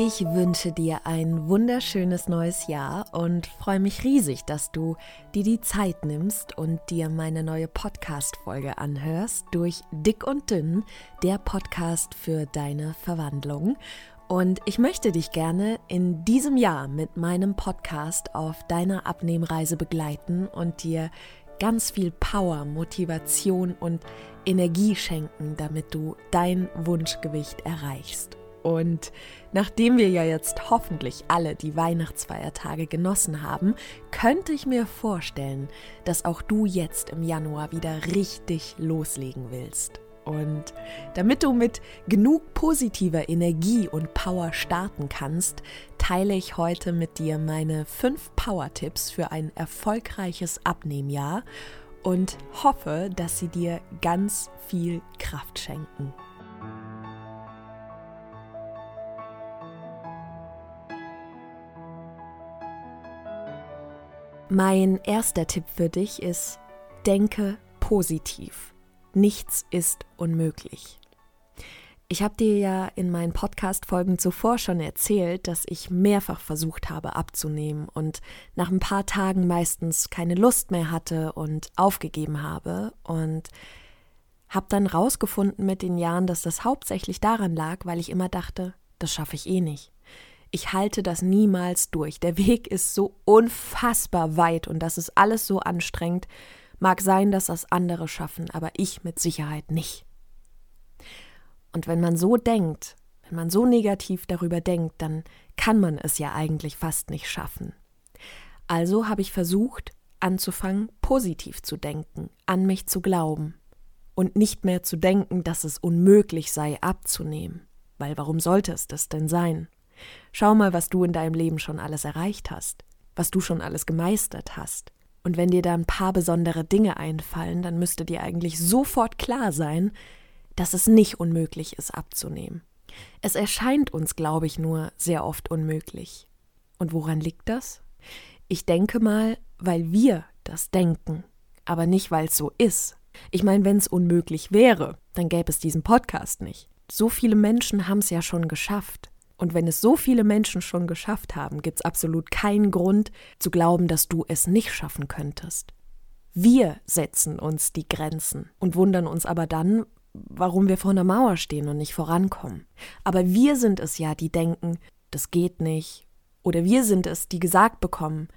Ich wünsche dir ein wunderschönes neues Jahr und freue mich riesig, dass du dir die Zeit nimmst und dir meine neue Podcast-Folge anhörst durch Dick und Dünn, der Podcast für deine Verwandlung. Und ich möchte dich gerne in diesem Jahr mit meinem Podcast auf deiner Abnehmreise begleiten und dir ganz viel Power, Motivation und Energie schenken, damit du dein Wunschgewicht erreichst. Und nachdem wir ja jetzt hoffentlich alle die Weihnachtsfeiertage genossen haben, könnte ich mir vorstellen, dass auch du jetzt im Januar wieder richtig loslegen willst. Und damit du mit genug positiver Energie und Power starten kannst, teile ich heute mit dir meine fünf Power-Tipps für ein erfolgreiches Abnehmjahr und hoffe, dass sie dir ganz viel Kraft schenken. Mein erster Tipp für dich ist, denke positiv. Nichts ist unmöglich. Ich habe dir ja in meinen Podcast-Folgen zuvor schon erzählt, dass ich mehrfach versucht habe abzunehmen und nach ein paar Tagen meistens keine Lust mehr hatte und aufgegeben habe und habe dann rausgefunden mit den Jahren, dass das hauptsächlich daran lag, weil ich immer dachte, das schaffe ich eh nicht ich halte das niemals durch. Der Weg ist so unfassbar weit und das ist alles so anstrengend. Mag sein, dass das andere schaffen, aber ich mit Sicherheit nicht. Und wenn man so denkt, wenn man so negativ darüber denkt, dann kann man es ja eigentlich fast nicht schaffen. Also habe ich versucht, anzufangen, positiv zu denken, an mich zu glauben und nicht mehr zu denken, dass es unmöglich sei, abzunehmen. Weil warum sollte es das denn sein? Schau mal, was du in deinem Leben schon alles erreicht hast, was du schon alles gemeistert hast. Und wenn dir da ein paar besondere Dinge einfallen, dann müsste dir eigentlich sofort klar sein, dass es nicht unmöglich ist abzunehmen. Es erscheint uns, glaube ich, nur sehr oft unmöglich. Und woran liegt das? Ich denke mal, weil wir das denken, aber nicht, weil es so ist. Ich meine, wenn es unmöglich wäre, dann gäbe es diesen Podcast nicht. So viele Menschen haben es ja schon geschafft. Und wenn es so viele Menschen schon geschafft haben, gibt es absolut keinen Grund zu glauben, dass du es nicht schaffen könntest. Wir setzen uns die Grenzen und wundern uns aber dann, warum wir vor einer Mauer stehen und nicht vorankommen. Aber wir sind es ja, die denken, das geht nicht. Oder wir sind es, die gesagt bekommen,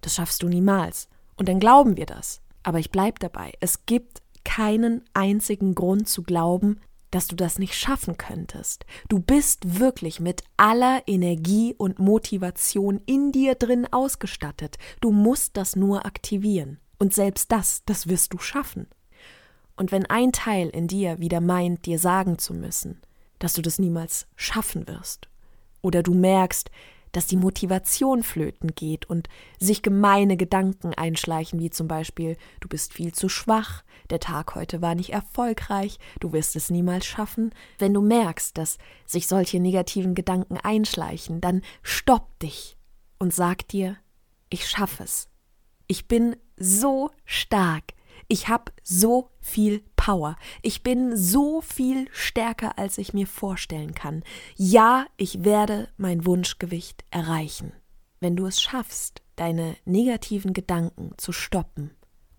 das schaffst du niemals. Und dann glauben wir das. Aber ich bleibe dabei. Es gibt keinen einzigen Grund zu glauben, dass du das nicht schaffen könntest. Du bist wirklich mit aller Energie und Motivation in dir drin ausgestattet. Du musst das nur aktivieren. Und selbst das, das wirst du schaffen. Und wenn ein Teil in dir wieder meint, dir sagen zu müssen, dass du das niemals schaffen wirst, oder du merkst, dass die Motivation flöten geht und sich gemeine Gedanken einschleichen, wie zum Beispiel du bist viel zu schwach, der Tag heute war nicht erfolgreich, du wirst es niemals schaffen. Wenn du merkst, dass sich solche negativen Gedanken einschleichen, dann stopp dich und sag dir, ich schaffe es. Ich bin so stark. Ich habe so viel Power. Ich bin so viel stärker, als ich mir vorstellen kann. Ja, ich werde mein Wunschgewicht erreichen. Wenn du es schaffst, deine negativen Gedanken zu stoppen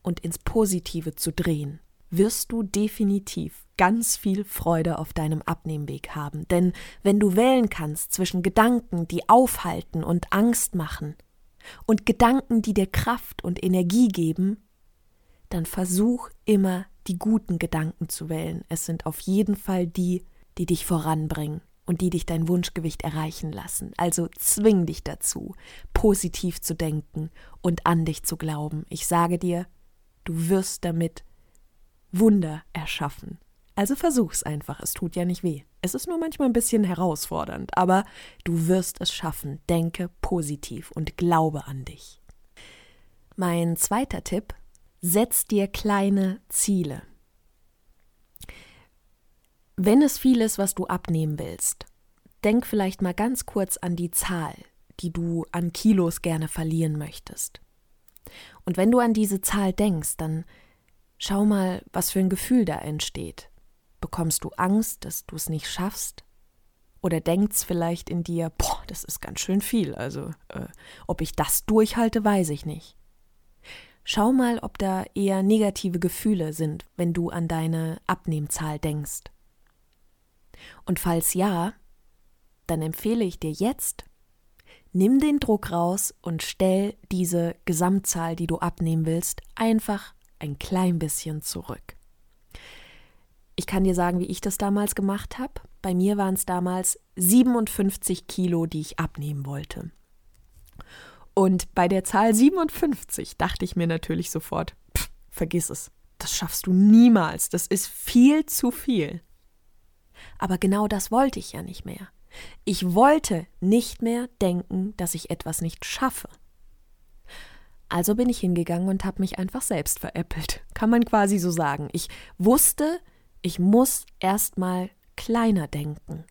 und ins Positive zu drehen, wirst du definitiv ganz viel Freude auf deinem Abnehmweg haben. Denn wenn du wählen kannst zwischen Gedanken, die aufhalten und Angst machen, und Gedanken, die dir Kraft und Energie geben, dann versuch immer die guten Gedanken zu wählen. Es sind auf jeden Fall die, die dich voranbringen und die dich dein Wunschgewicht erreichen lassen. Also zwing dich dazu, positiv zu denken und an dich zu glauben. Ich sage dir, du wirst damit Wunder erschaffen. Also versuch's einfach, es tut ja nicht weh. Es ist nur manchmal ein bisschen herausfordernd, aber du wirst es schaffen. Denke positiv und glaube an dich. Mein zweiter Tipp Setz dir kleine Ziele. Wenn es viel ist, was du abnehmen willst, denk vielleicht mal ganz kurz an die Zahl, die du an Kilos gerne verlieren möchtest. Und wenn du an diese Zahl denkst, dann schau mal, was für ein Gefühl da entsteht. Bekommst du Angst, dass du es nicht schaffst? Oder denkt's vielleicht in dir, boah, das ist ganz schön viel, also äh, ob ich das durchhalte, weiß ich nicht. Schau mal, ob da eher negative Gefühle sind, wenn du an deine Abnehmzahl denkst. Und falls ja, dann empfehle ich dir jetzt, nimm den Druck raus und stell diese Gesamtzahl, die du abnehmen willst, einfach ein klein bisschen zurück. Ich kann dir sagen, wie ich das damals gemacht habe. Bei mir waren es damals 57 Kilo, die ich abnehmen wollte. Und bei der Zahl 57 dachte ich mir natürlich sofort, pff, vergiss es, das schaffst du niemals, das ist viel zu viel. Aber genau das wollte ich ja nicht mehr. Ich wollte nicht mehr denken, dass ich etwas nicht schaffe. Also bin ich hingegangen und habe mich einfach selbst veräppelt. Kann man quasi so sagen. Ich wusste, ich muss erstmal kleiner denken,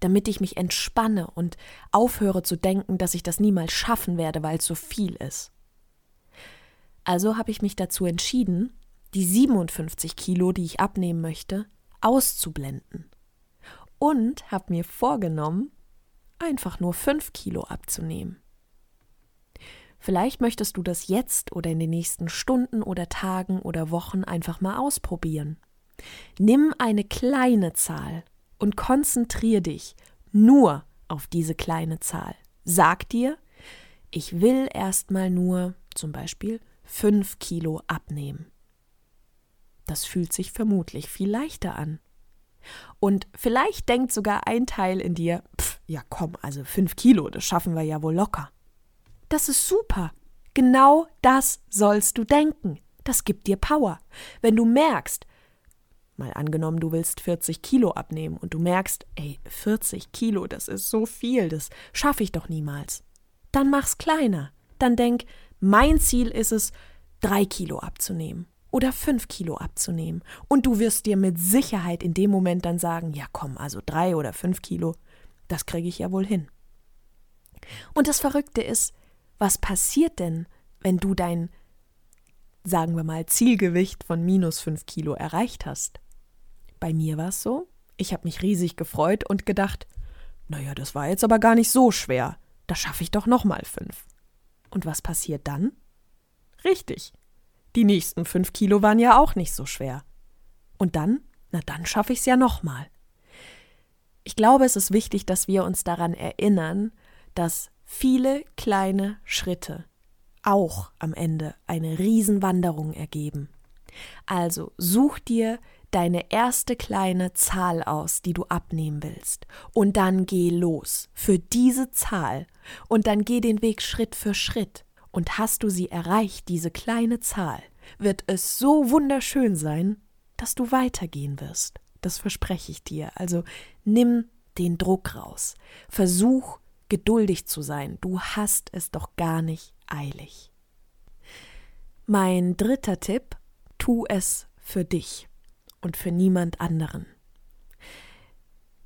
damit ich mich entspanne und aufhöre zu denken, dass ich das niemals schaffen werde, weil es so viel ist. Also habe ich mich dazu entschieden, die 57 Kilo, die ich abnehmen möchte, auszublenden und habe mir vorgenommen, einfach nur 5 Kilo abzunehmen. Vielleicht möchtest du das jetzt oder in den nächsten Stunden oder Tagen oder Wochen einfach mal ausprobieren. Nimm eine kleine Zahl und konzentriere dich nur auf diese kleine Zahl. Sag dir, ich will erstmal nur zum Beispiel 5 Kilo abnehmen. Das fühlt sich vermutlich viel leichter an. Und vielleicht denkt sogar ein Teil in dir, pff, ja komm, also fünf Kilo, das schaffen wir ja wohl locker. Das ist super. Genau das sollst du denken. Das gibt dir Power. Wenn du merkst, mal angenommen, du willst 40 Kilo abnehmen und du merkst, ey, 40 Kilo, das ist so viel, das schaffe ich doch niemals. Dann mach's kleiner. Dann denk, mein Ziel ist es, drei Kilo abzunehmen oder fünf Kilo abzunehmen. Und du wirst dir mit Sicherheit in dem Moment dann sagen, ja komm, also drei oder fünf Kilo, das kriege ich ja wohl hin. Und das Verrückte ist, was passiert denn, wenn du dein, sagen wir mal, Zielgewicht von minus fünf Kilo erreicht hast? Bei mir war es so, ich habe mich riesig gefreut und gedacht, naja, das war jetzt aber gar nicht so schwer, da schaffe ich doch nochmal fünf. Und was passiert dann? Richtig, die nächsten fünf Kilo waren ja auch nicht so schwer. Und dann? Na dann schaffe ich es ja nochmal. Ich glaube, es ist wichtig, dass wir uns daran erinnern, dass viele kleine Schritte auch am Ende eine Riesenwanderung ergeben. Also such dir deine erste kleine Zahl aus, die du abnehmen willst, und dann geh los für diese Zahl, und dann geh den Weg Schritt für Schritt, und hast du sie erreicht, diese kleine Zahl, wird es so wunderschön sein, dass du weitergehen wirst. Das verspreche ich dir. Also nimm den Druck raus. Versuch geduldig zu sein. Du hast es doch gar nicht eilig. Mein dritter Tipp, tu es für dich und für niemand anderen.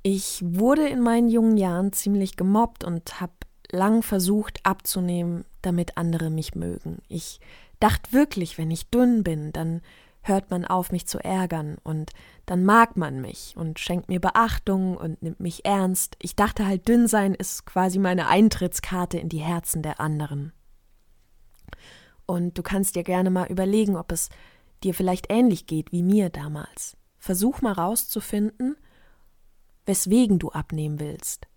Ich wurde in meinen jungen Jahren ziemlich gemobbt und habe lang versucht abzunehmen, damit andere mich mögen. Ich dachte wirklich, wenn ich dünn bin, dann hört man auf, mich zu ärgern und dann mag man mich und schenkt mir Beachtung und nimmt mich ernst. Ich dachte halt, dünn sein ist quasi meine Eintrittskarte in die Herzen der anderen. Und du kannst dir gerne mal überlegen, ob es dir vielleicht ähnlich geht wie mir damals. Versuch mal rauszufinden, weswegen du abnehmen willst.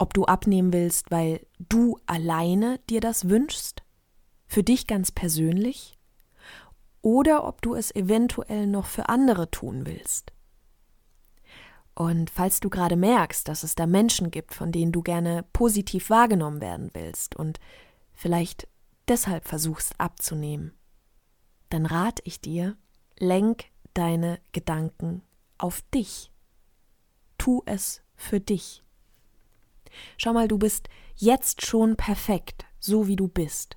Ob du abnehmen willst, weil du alleine dir das wünschst für dich ganz persönlich oder ob du es eventuell noch für andere tun willst. Und falls du gerade merkst, dass es da Menschen gibt, von denen du gerne positiv wahrgenommen werden willst und vielleicht deshalb versuchst abzunehmen, dann rate ich dir, lenk deine Gedanken auf dich. Tu es für dich. Schau mal, du bist jetzt schon perfekt, so wie du bist.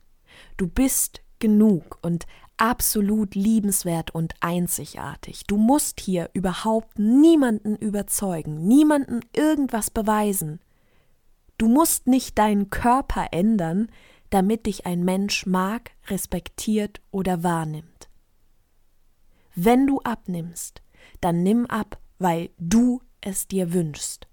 Du bist genug und absolut liebenswert und einzigartig. Du musst hier überhaupt niemanden überzeugen, niemanden irgendwas beweisen. Du musst nicht deinen Körper ändern, damit dich ein Mensch mag, respektiert oder wahrnimmt. Wenn du abnimmst, dann nimm ab, weil du es dir wünschst.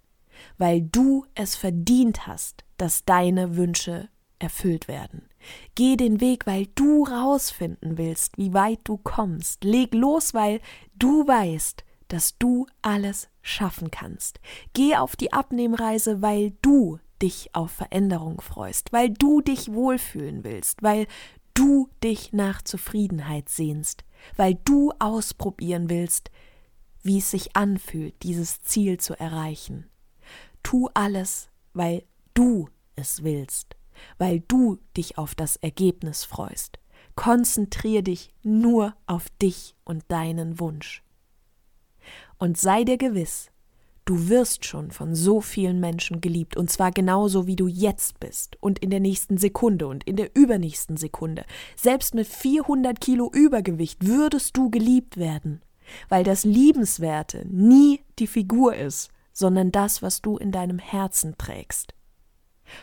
Weil du es verdient hast, dass deine Wünsche erfüllt werden. Geh den Weg, weil du rausfinden willst, wie weit du kommst. Leg los, weil du weißt, dass du alles schaffen kannst. Geh auf die Abnehmreise, weil du dich auf Veränderung freust, weil du dich wohlfühlen willst, weil du dich nach Zufriedenheit sehnst, weil du ausprobieren willst, wie es sich anfühlt, dieses Ziel zu erreichen. Tu alles, weil du es willst, weil du dich auf das Ergebnis freust. Konzentrier dich nur auf dich und deinen Wunsch. Und sei dir gewiss, du wirst schon von so vielen Menschen geliebt, und zwar genauso wie du jetzt bist und in der nächsten Sekunde und in der übernächsten Sekunde. Selbst mit 400 Kilo Übergewicht würdest du geliebt werden, weil das Liebenswerte nie die Figur ist, sondern das, was du in deinem Herzen trägst.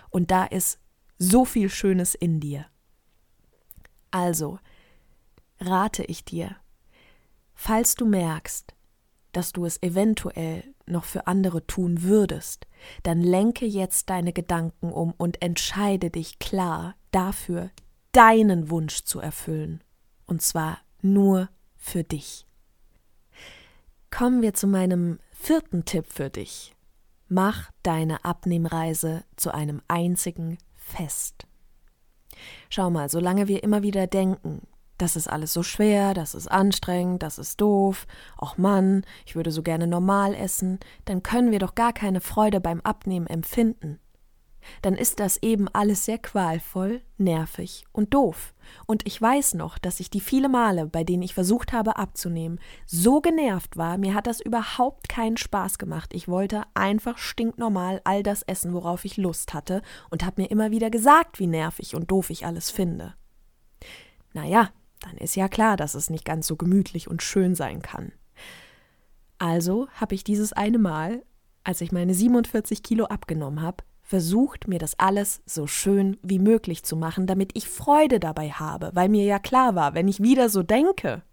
Und da ist so viel Schönes in dir. Also, rate ich dir, falls du merkst, dass du es eventuell noch für andere tun würdest, dann lenke jetzt deine Gedanken um und entscheide dich klar dafür, deinen Wunsch zu erfüllen. Und zwar nur für dich. Kommen wir zu meinem vierten Tipp für dich. Mach deine Abnehmreise zu einem einzigen Fest. Schau mal, solange wir immer wieder denken, das ist alles so schwer, das ist anstrengend, das ist doof, ach Mann, ich würde so gerne normal essen, dann können wir doch gar keine Freude beim Abnehmen empfinden. Dann ist das eben alles sehr qualvoll, nervig und doof. Und ich weiß noch, dass ich die viele Male, bei denen ich versucht habe abzunehmen, so genervt war, mir hat das überhaupt keinen Spaß gemacht. Ich wollte einfach stinknormal all das essen, worauf ich Lust hatte, und habe mir immer wieder gesagt, wie nervig und doof ich alles finde. Naja, dann ist ja klar, dass es nicht ganz so gemütlich und schön sein kann. Also habe ich dieses eine Mal, als ich meine 47 Kilo abgenommen habe, versucht, mir das alles so schön wie möglich zu machen, damit ich Freude dabei habe, weil mir ja klar war, wenn ich wieder so denke,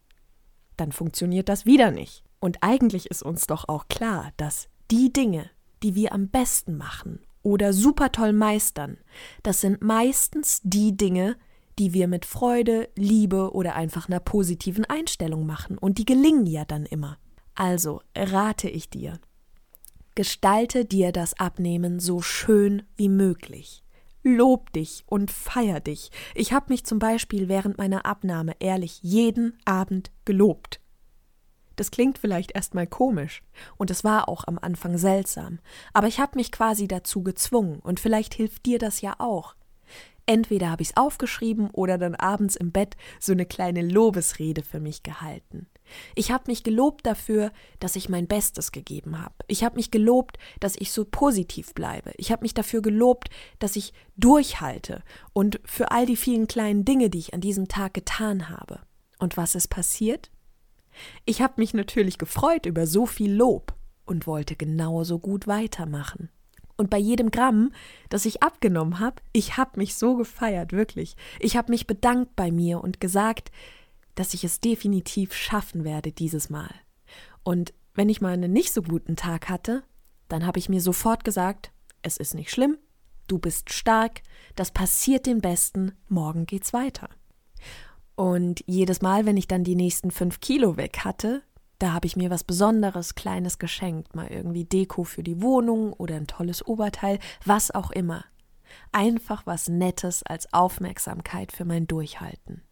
dann funktioniert das wieder nicht. Und eigentlich ist uns doch auch klar, dass die Dinge, die wir am besten machen oder super toll meistern, das sind meistens die Dinge, die wir mit Freude, Liebe oder einfach einer positiven Einstellung machen. Und die gelingen ja dann immer. Also rate ich dir, gestalte dir das Abnehmen so schön wie möglich. Lob dich und feier dich. Ich habe mich zum Beispiel während meiner Abnahme ehrlich jeden Abend gelobt. Das klingt vielleicht erstmal komisch, und es war auch am Anfang seltsam, aber ich habe mich quasi dazu gezwungen, und vielleicht hilft dir das ja auch. Entweder habe ich es aufgeschrieben oder dann abends im Bett so eine kleine Lobesrede für mich gehalten. Ich habe mich gelobt dafür, dass ich mein Bestes gegeben habe. Ich habe mich gelobt, dass ich so positiv bleibe. Ich habe mich dafür gelobt, dass ich durchhalte und für all die vielen kleinen Dinge, die ich an diesem Tag getan habe. Und was ist passiert? Ich habe mich natürlich gefreut über so viel Lob und wollte genauso gut weitermachen. Und bei jedem Gramm, das ich abgenommen habe, ich habe mich so gefeiert, wirklich. Ich habe mich bedankt bei mir und gesagt, dass ich es definitiv schaffen werde dieses Mal. Und wenn ich mal einen nicht so guten Tag hatte, dann habe ich mir sofort gesagt, es ist nicht schlimm, du bist stark, das passiert den Besten, morgen geht's weiter. Und jedes Mal, wenn ich dann die nächsten fünf Kilo weg hatte, da habe ich mir was Besonderes, Kleines geschenkt, mal irgendwie Deko für die Wohnung oder ein tolles Oberteil, was auch immer. Einfach was Nettes als Aufmerksamkeit für mein Durchhalten.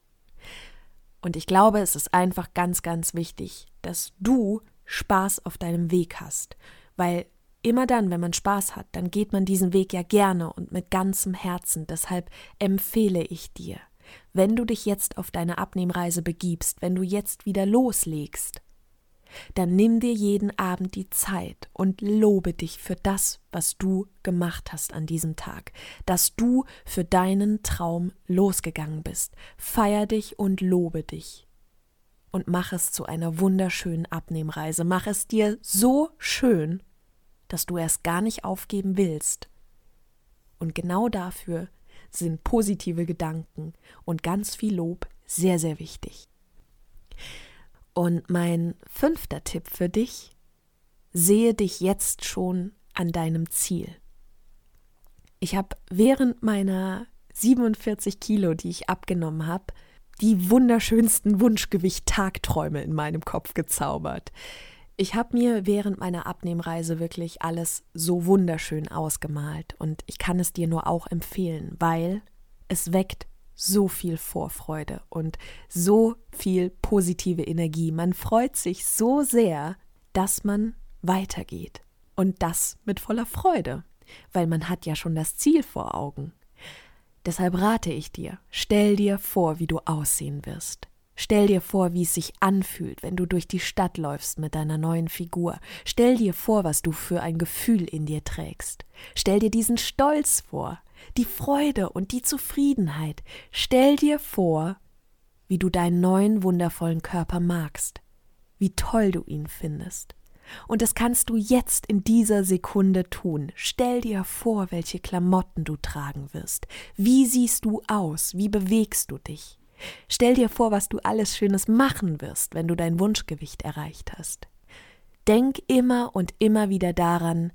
Und ich glaube, es ist einfach ganz, ganz wichtig, dass du Spaß auf deinem Weg hast, weil immer dann, wenn man Spaß hat, dann geht man diesen Weg ja gerne und mit ganzem Herzen. Deshalb empfehle ich dir, wenn du dich jetzt auf deine Abnehmreise begibst, wenn du jetzt wieder loslegst, dann nimm dir jeden Abend die Zeit und lobe dich für das, was du gemacht hast an diesem Tag, dass du für deinen Traum losgegangen bist. Feier dich und lobe dich. Und mach es zu einer wunderschönen Abnehmreise. Mach es dir so schön, dass du erst gar nicht aufgeben willst. Und genau dafür sind positive Gedanken und ganz viel Lob sehr, sehr wichtig. Und mein fünfter Tipp für dich, sehe dich jetzt schon an deinem Ziel. Ich habe während meiner 47 Kilo, die ich abgenommen habe, die wunderschönsten Wunschgewicht-Tagträume in meinem Kopf gezaubert. Ich habe mir während meiner Abnehmreise wirklich alles so wunderschön ausgemalt und ich kann es dir nur auch empfehlen, weil es weckt so viel Vorfreude und so viel positive Energie. Man freut sich so sehr, dass man weitergeht und das mit voller Freude, weil man hat ja schon das Ziel vor Augen. Deshalb rate ich dir, stell dir vor, wie du aussehen wirst. Stell dir vor, wie es sich anfühlt, wenn du durch die Stadt läufst mit deiner neuen Figur. Stell dir vor, was du für ein Gefühl in dir trägst. Stell dir diesen Stolz vor, die Freude und die Zufriedenheit. Stell dir vor, wie du deinen neuen wundervollen Körper magst, wie toll du ihn findest. Und das kannst du jetzt in dieser Sekunde tun. Stell dir vor, welche Klamotten du tragen wirst. Wie siehst du aus? Wie bewegst du dich? Stell dir vor, was du alles Schönes machen wirst, wenn du dein Wunschgewicht erreicht hast. Denk immer und immer wieder daran,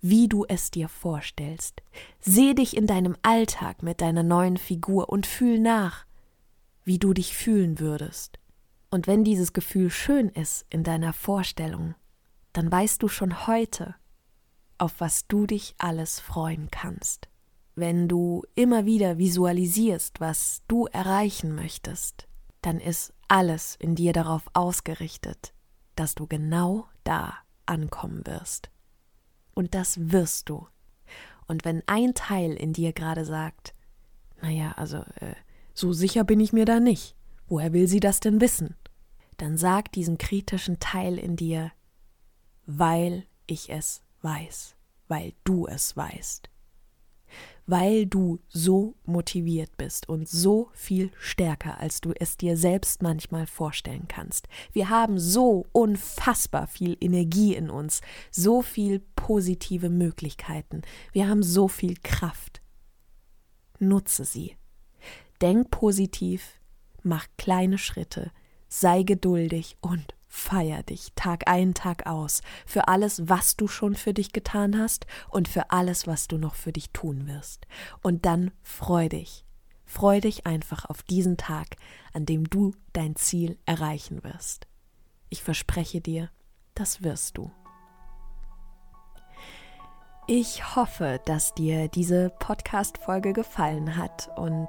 wie du es dir vorstellst. Seh dich in deinem Alltag mit deiner neuen Figur und fühl nach, wie du dich fühlen würdest. Und wenn dieses Gefühl schön ist in deiner Vorstellung, dann weißt du schon heute, auf was du dich alles freuen kannst. Wenn du immer wieder visualisierst, was du erreichen möchtest, dann ist alles in dir darauf ausgerichtet, dass du genau da ankommen wirst. Und das wirst du. Und wenn ein Teil in dir gerade sagt, naja, also äh, so sicher bin ich mir da nicht, woher will sie das denn wissen? Dann sag diesem kritischen Teil in dir, weil ich es weiß, weil du es weißt, weil du so motiviert bist und so viel stärker, als du es dir selbst manchmal vorstellen kannst. Wir haben so unfassbar viel Energie in uns, so viel positive Möglichkeiten, wir haben so viel Kraft. Nutze sie. Denk positiv, mach kleine Schritte, sei geduldig und Feier dich Tag ein, Tag aus für alles, was du schon für dich getan hast und für alles, was du noch für dich tun wirst. Und dann freu dich. Freu dich einfach auf diesen Tag, an dem du dein Ziel erreichen wirst. Ich verspreche dir, das wirst du. Ich hoffe, dass dir diese Podcast-Folge gefallen hat und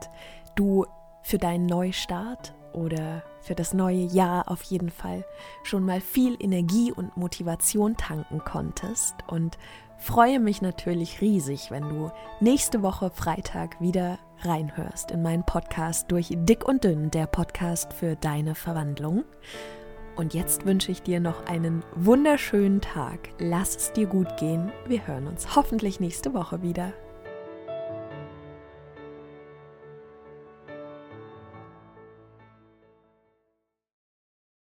du für deinen Neustart oder für das neue Jahr auf jeden Fall schon mal viel Energie und Motivation tanken konntest und freue mich natürlich riesig, wenn du nächste Woche Freitag wieder reinhörst in meinen Podcast durch Dick und Dünn, der Podcast für deine Verwandlung. Und jetzt wünsche ich dir noch einen wunderschönen Tag. Lass es dir gut gehen. Wir hören uns hoffentlich nächste Woche wieder.